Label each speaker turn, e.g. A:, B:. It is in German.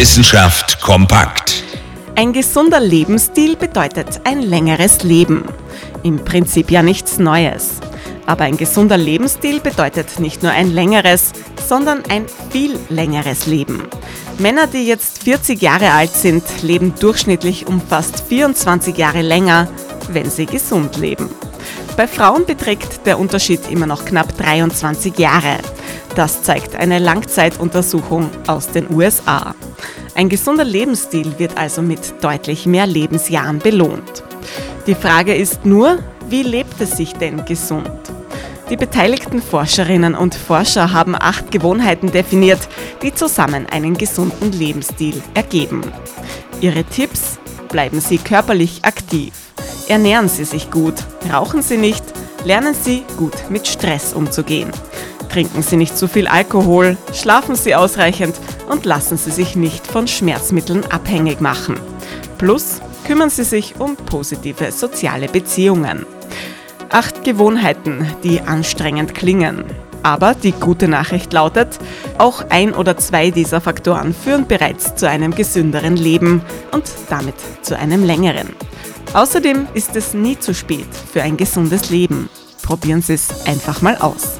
A: Wissenschaft kompakt.
B: Ein gesunder Lebensstil bedeutet ein längeres Leben. Im Prinzip ja nichts Neues. Aber ein gesunder Lebensstil bedeutet nicht nur ein längeres, sondern ein viel längeres Leben. Männer, die jetzt 40 Jahre alt sind, leben durchschnittlich um fast 24 Jahre länger, wenn sie gesund leben. Bei Frauen beträgt der Unterschied immer noch knapp 23 Jahre. Das zeigt eine Langzeituntersuchung aus den USA. Ein gesunder Lebensstil wird also mit deutlich mehr Lebensjahren belohnt. Die Frage ist nur, wie lebt es sich denn gesund? Die beteiligten Forscherinnen und Forscher haben acht Gewohnheiten definiert, die zusammen einen gesunden Lebensstil ergeben. Ihre Tipps? Bleiben Sie körperlich aktiv. Ernähren Sie sich gut, rauchen Sie nicht, lernen Sie gut mit Stress umzugehen. Trinken Sie nicht zu viel Alkohol, schlafen Sie ausreichend und lassen Sie sich nicht von Schmerzmitteln abhängig machen. Plus kümmern Sie sich um positive soziale Beziehungen. Acht Gewohnheiten, die anstrengend klingen. Aber die gute Nachricht lautet, auch ein oder zwei dieser Faktoren führen bereits zu einem gesünderen Leben und damit zu einem längeren. Außerdem ist es nie zu spät für ein gesundes Leben. Probieren Sie es einfach mal aus.